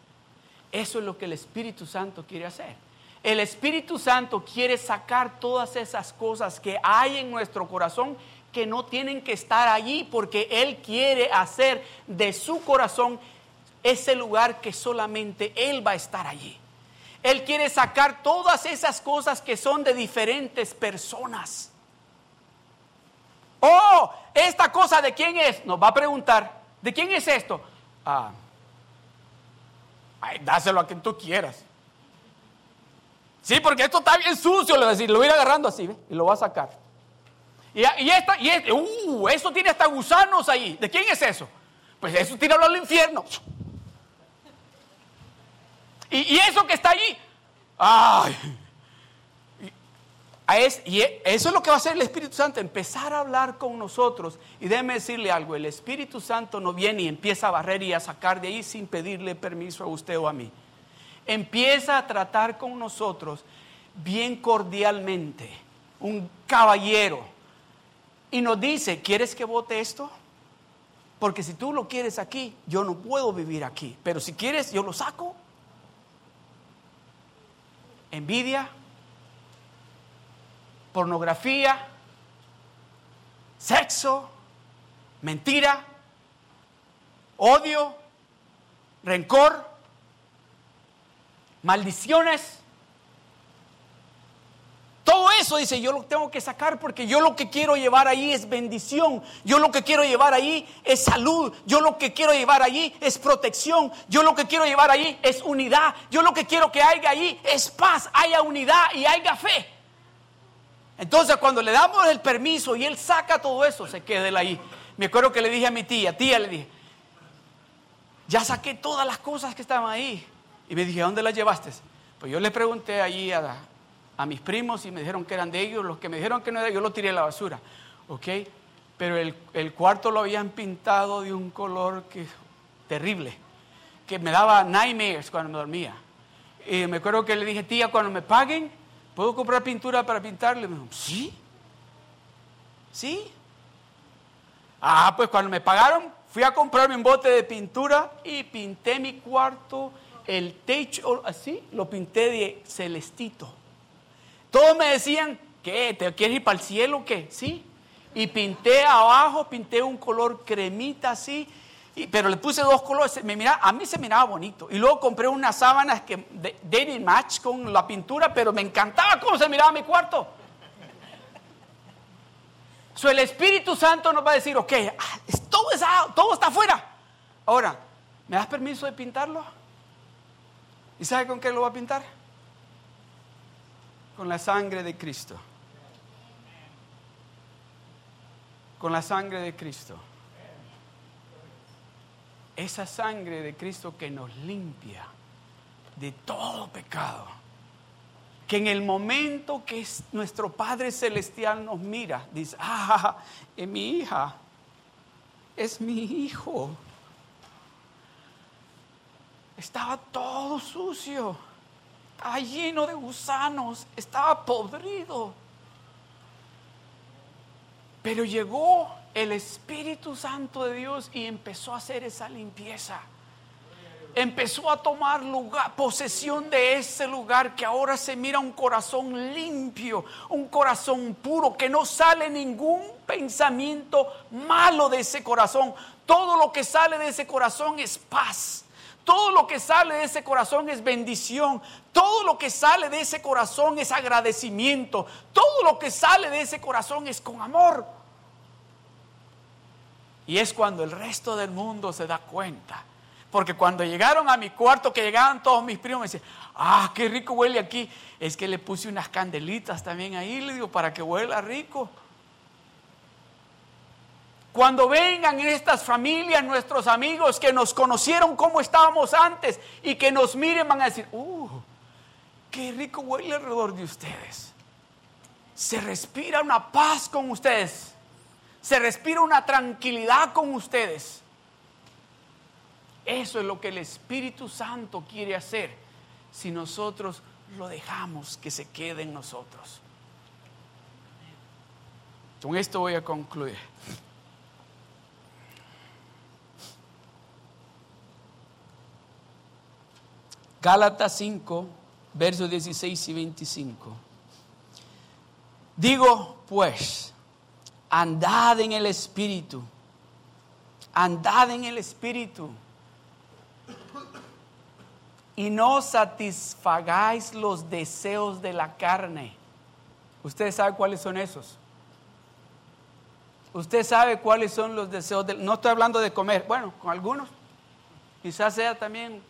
Eso es lo que el Espíritu Santo quiere hacer. El Espíritu Santo quiere sacar todas esas cosas que hay en nuestro corazón que no tienen que estar allí porque Él quiere hacer de su corazón ese lugar que solamente Él va a estar allí. Él quiere sacar todas esas cosas que son de diferentes personas. Oh, esta cosa de quién es, nos va a preguntar, ¿de quién es esto? Ah, dáselo a quien tú quieras. Sí, porque esto está bien sucio, le voy a decir, lo voy a ir agarrando así, y lo va a sacar. Y, y esta, y este, uh, eso tiene hasta gusanos ahí. ¿De quién es eso? Pues eso tíralo al infierno. Y, eso que está allí, ay. Y eso es lo que va a hacer el Espíritu Santo, empezar a hablar con nosotros. Y déjeme decirle algo, el Espíritu Santo no viene y empieza a barrer y a sacar de ahí sin pedirle permiso a usted o a mí. Empieza a tratar con nosotros bien cordialmente, un caballero. Y nos dice, ¿quieres que vote esto? Porque si tú lo quieres aquí, yo no puedo vivir aquí. Pero si quieres, yo lo saco envidia, pornografía, sexo, mentira, odio, rencor, maldiciones. Todo eso dice, yo lo tengo que sacar porque yo lo que quiero llevar ahí es bendición, yo lo que quiero llevar ahí es salud, yo lo que quiero llevar ahí es protección, yo lo que quiero llevar ahí es unidad, yo lo que quiero que haya ahí es paz, haya unidad y haya fe. Entonces cuando le damos el permiso y él saca todo eso, se queda él ahí. Me acuerdo que le dije a mi tía, tía le dije, ya saqué todas las cosas que estaban ahí. Y me dije, ¿a dónde las llevaste? Pues yo le pregunté allí a, a mis primos y me dijeron que eran de ellos. Los que me dijeron que no era yo lo tiré a la basura. ¿Ok? Pero el, cuarto lo habían pintado de un color que, terrible, que me daba nightmares cuando me dormía. Y me acuerdo que le dije, tía, cuando me paguen, ¿puedo comprar pintura para pintarle? Me dijo, sí. ¿Sí? Ah, pues cuando me pagaron, fui a comprarme un bote de pintura y pinté mi cuarto, el techo, así, lo pinté de celestito. Todos me decían, ¿qué? ¿Te quieres ir para el cielo o qué? Sí. Y pinté abajo, pinté un color cremita así, pero le puse dos colores. Me mira, a mí se miraba bonito. Y luego compré unas sábanas que didn't match con la pintura, pero me encantaba cómo se miraba mi cuarto. So, el Espíritu Santo nos va a decir, ok, ah, todo, todo está afuera. Ahora, ¿me das permiso de pintarlo? ¿Y sabe con qué lo va a pintar? Con la sangre de Cristo. Con la sangre de Cristo. Esa sangre de Cristo que nos limpia de todo pecado. Que en el momento que nuestro Padre Celestial nos mira, dice, ah, es mi hija, es mi hijo. Estaba todo sucio estaba lleno de gusanos, estaba podrido. Pero llegó el Espíritu Santo de Dios y empezó a hacer esa limpieza. Empezó a tomar lugar, posesión de ese lugar que ahora se mira un corazón limpio, un corazón puro, que no sale ningún pensamiento malo de ese corazón. Todo lo que sale de ese corazón es paz. Todo lo que sale de ese corazón es bendición. Todo lo que sale de ese corazón es agradecimiento. Todo lo que sale de ese corazón es con amor. Y es cuando el resto del mundo se da cuenta. Porque cuando llegaron a mi cuarto, que llegaban todos mis primos, me decían, ah, qué rico huele aquí. Es que le puse unas candelitas también ahí, le digo, para que huela rico. Cuando vengan estas familias, nuestros amigos que nos conocieron como estábamos antes y que nos miren, van a decir, uh, qué rico huele alrededor de ustedes. Se respira una paz con ustedes. Se respira una tranquilidad con ustedes. Eso es lo que el Espíritu Santo quiere hacer si nosotros lo dejamos que se quede en nosotros. Con esto voy a concluir. Gálatas 5, versos 16 y 25. Digo, pues, andad en el Espíritu, andad en el Espíritu, y no satisfagáis los deseos de la carne. ¿Usted sabe cuáles son esos? Usted sabe cuáles son los deseos de... No estoy hablando de comer, bueno, con algunos. Quizás sea también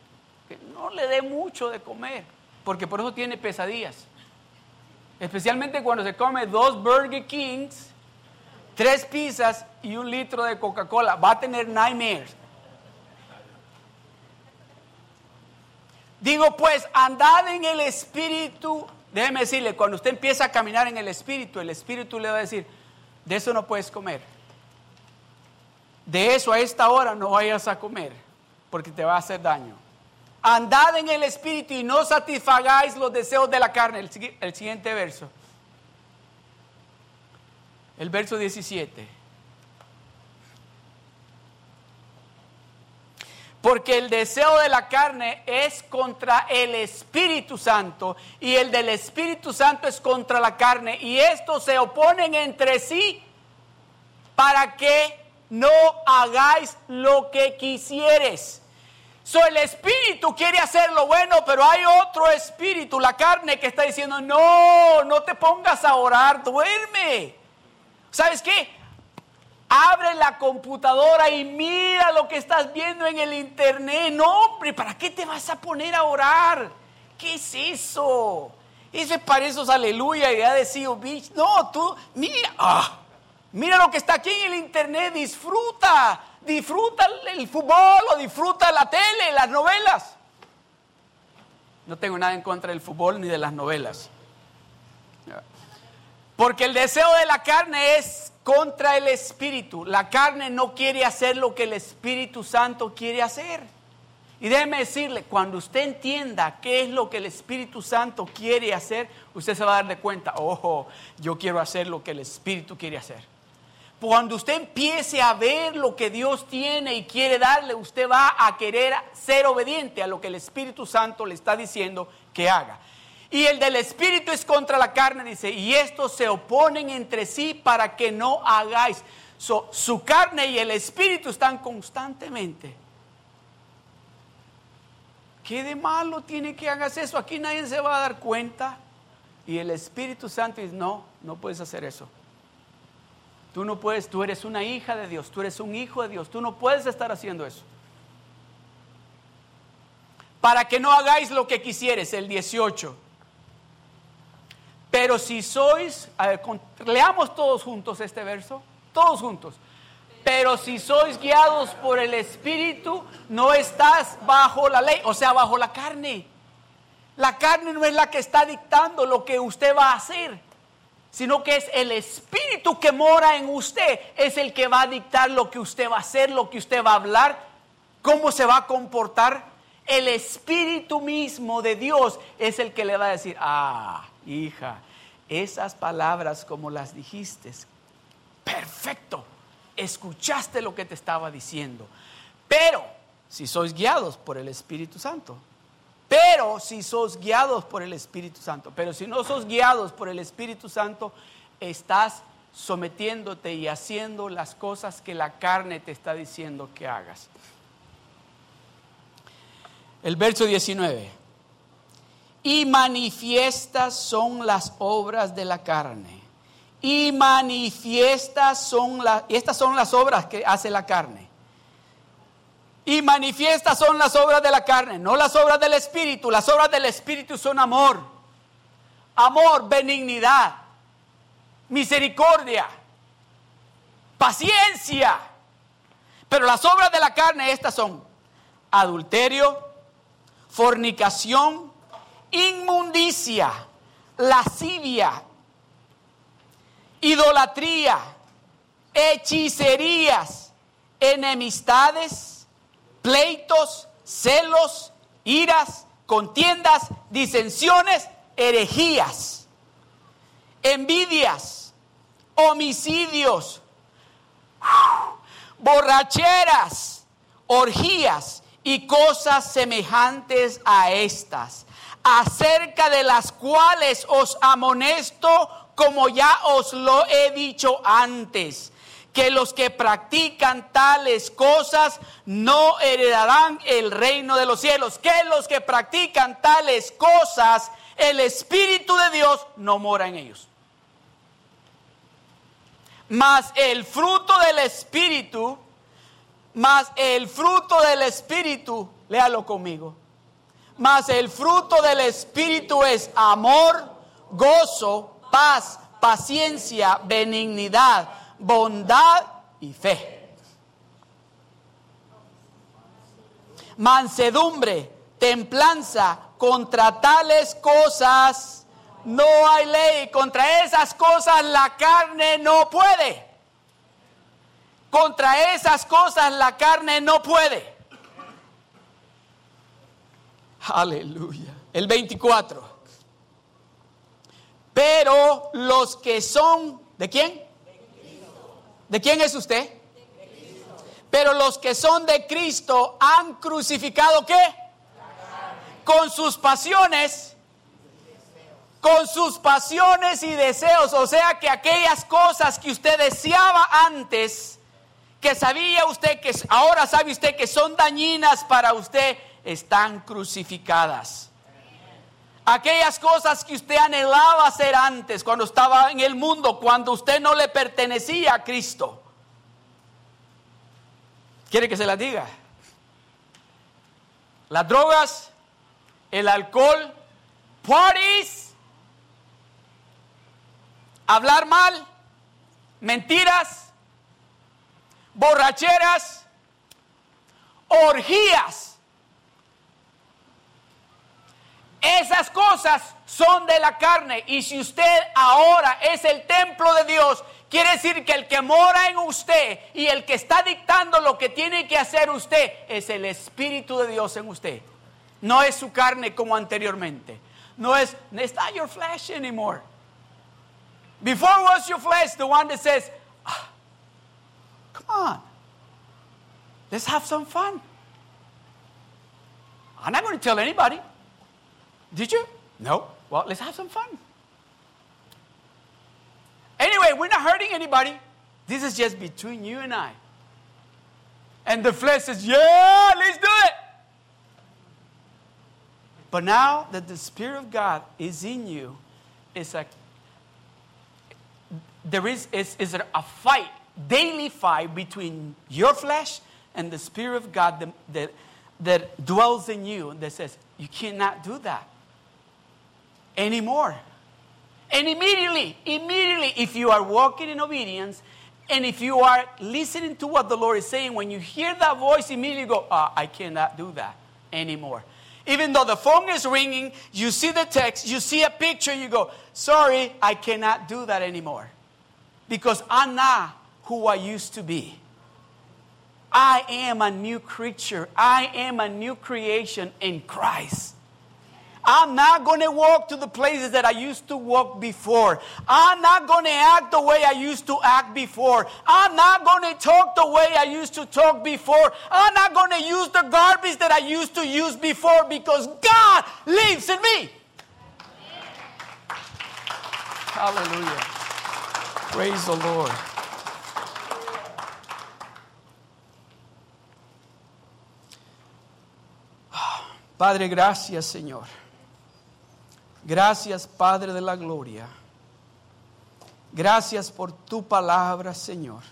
que no le dé mucho de comer, porque por eso tiene pesadillas. Especialmente cuando se come dos Burger Kings, tres pizzas y un litro de Coca-Cola. Va a tener nightmares. Digo pues, andad en el Espíritu. Déjeme decirle, cuando usted empieza a caminar en el Espíritu, el Espíritu le va a decir, de eso no puedes comer. De eso a esta hora no vayas a comer, porque te va a hacer daño. Andad en el Espíritu y no satisfagáis los deseos de la carne. El, el siguiente verso. El verso 17. Porque el deseo de la carne es contra el Espíritu Santo y el del Espíritu Santo es contra la carne. Y estos se oponen entre sí para que no hagáis lo que quisieres. So, el espíritu quiere hacer lo bueno, pero hay otro espíritu, la carne, que está diciendo: No, no te pongas a orar, duerme. ¿Sabes qué? Abre la computadora y mira lo que estás viendo en el internet. No, hombre, ¿para qué te vas a poner a orar? ¿Qué es eso? Ese para esos aleluya y ha decidido, bitch. No, tú, mira, ah, mira lo que está aquí en el internet, disfruta, disfruta el fútbol o disfruta la tele, las novelas. No tengo nada en contra del fútbol ni de las novelas. Porque el deseo de la carne es contra el Espíritu. La carne no quiere hacer lo que el Espíritu Santo quiere hacer. Y déjeme decirle, cuando usted entienda qué es lo que el Espíritu Santo quiere hacer, usted se va a dar de cuenta, ojo, yo quiero hacer lo que el Espíritu quiere hacer. Cuando usted empiece a ver lo que Dios tiene y quiere darle, usted va a querer ser obediente a lo que el Espíritu Santo le está diciendo que haga. Y el del espíritu es contra la carne, dice, y estos se oponen entre sí para que no hagáis. su carne y el espíritu están constantemente. ¿Qué de malo tiene que hagas eso? Aquí nadie se va a dar cuenta. Y el Espíritu Santo dice, no, no puedes hacer eso. Tú no puedes, tú eres una hija de Dios, tú eres un hijo de Dios, tú no puedes estar haciendo eso. Para que no hagáis lo que quisieres, el 18. Pero si sois, leamos todos juntos este verso, todos juntos. Pero si sois guiados por el Espíritu, no estás bajo la ley, o sea, bajo la carne. La carne no es la que está dictando lo que usted va a hacer, sino que es el Espíritu que mora en usted, es el que va a dictar lo que usted va a hacer, lo que usted va a hablar, cómo se va a comportar. El Espíritu mismo de Dios es el que le va a decir, ah, hija, esas palabras como las dijiste, perfecto, escuchaste lo que te estaba diciendo. Pero si sois guiados por el Espíritu Santo, pero si sos guiados por el Espíritu Santo, pero si no sos guiados por el Espíritu Santo, estás sometiéndote y haciendo las cosas que la carne te está diciendo que hagas. El verso 19 y manifiestas son las obras de la carne. Y manifiestas son las, estas son las obras que hace la carne. Manifiestas son las obras de la carne, no las obras del Espíritu. Las obras del Espíritu son amor, amor, benignidad, misericordia, paciencia. Pero las obras de la carne, estas son adulterio, fornicación, inmundicia, lascivia, idolatría, hechicerías, enemistades, pleitos, celos, iras, contiendas, disensiones, herejías, envidias, homicidios, borracheras, orgías y cosas semejantes a estas, acerca de las cuales os amonesto como ya os lo he dicho antes, que los que practican tales cosas no heredarán el reino de los cielos, que los que practican tales cosas, el Espíritu de Dios no mora en ellos. Mas el fruto del Espíritu, mas el fruto del Espíritu, léalo conmigo. Mas el fruto del Espíritu es amor, gozo, paz, paciencia, benignidad, bondad y fe. Mansedumbre, templanza, contra tales cosas no hay ley. Contra esas cosas la carne no puede. Contra esas cosas la carne no puede. Aleluya. El 24. Pero los que son, ¿de quién? ¿De quién es usted? Pero los que son de Cristo han crucificado qué? Con sus pasiones con sus pasiones y deseos. O sea que aquellas cosas que usted deseaba antes, que sabía usted que ahora sabe usted que son dañinas para usted, están crucificadas. Aquellas cosas que usted anhelaba hacer antes, cuando estaba en el mundo, cuando usted no le pertenecía a Cristo. ¿Quiere que se las diga? Las drogas, el alcohol, parties, hablar mal, mentiras, borracheras, orgías. Esas cosas son de la carne y si usted ahora es el templo de Dios, quiere decir que el que mora en usted y el que está dictando lo que tiene que hacer usted es el Espíritu de Dios en usted. No es su carne como anteriormente. No es, it's not your flesh anymore. Before was your flesh the one that says, ah, come on, let's have some fun. I'm not going to tell anybody. Did you? No. Well, let's have some fun. Anyway, we're not hurting anybody. This is just between you and I. And the flesh says, yeah, let's do it. But now that the Spirit of God is in you, it's like there is, is, is a fight, daily fight between your flesh and the Spirit of God that, that, that dwells in you that says, you cannot do that anymore. And immediately, immediately, if you are walking in obedience and if you are listening to what the Lord is saying, when you hear that voice, immediately go, oh, I cannot do that anymore. Even though the phone is ringing, you see the text, you see a picture, you go, sorry, I cannot do that anymore because I'm not who I used to be. I am a new creature. I am a new creation in Christ. I'm not going to walk to the places that I used to walk before. I'm not going to act the way I used to act before. I'm not going to talk the way I used to talk before. I'm not going to use the garbage that I used to use before because God lives in me. Hallelujah. Praise the Lord. Padre, gracias Señor. Gracias Padre de la Gloria. Gracias por tu palabra, Señor.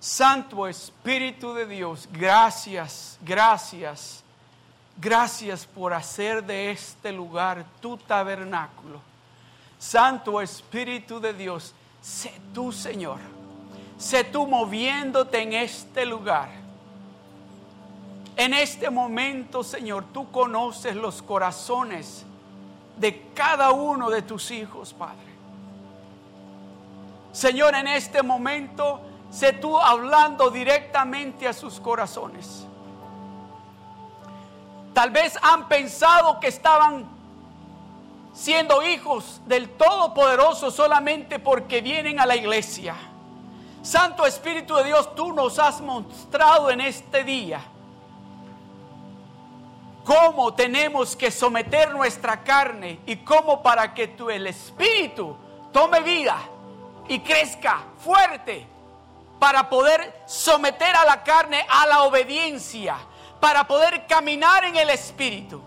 Santo Espíritu de Dios, gracias, gracias, gracias por hacer de este lugar tu tabernáculo. Santo Espíritu de Dios, Sé tú, Señor. Sé tú moviéndote en este lugar. En este momento, Señor, tú conoces los corazones de cada uno de tus hijos, Padre. Señor, en este momento, sé tú hablando directamente a sus corazones. Tal vez han pensado que estaban siendo hijos del Todopoderoso solamente porque vienen a la iglesia. Santo Espíritu de Dios, tú nos has mostrado en este día cómo tenemos que someter nuestra carne y cómo para que tu, el espíritu tome vida y crezca fuerte para poder someter a la carne a la obediencia, para poder caminar en el espíritu.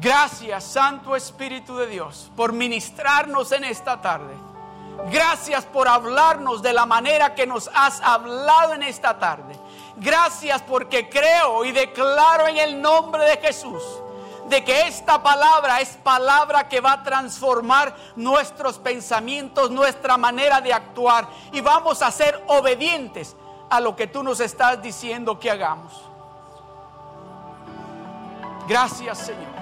Gracias, Santo Espíritu de Dios, por ministrarnos en esta tarde. Gracias por hablarnos de la manera que nos has hablado en esta tarde. Gracias porque creo y declaro en el nombre de Jesús de que esta palabra es palabra que va a transformar nuestros pensamientos, nuestra manera de actuar y vamos a ser obedientes a lo que tú nos estás diciendo que hagamos. Gracias Señor.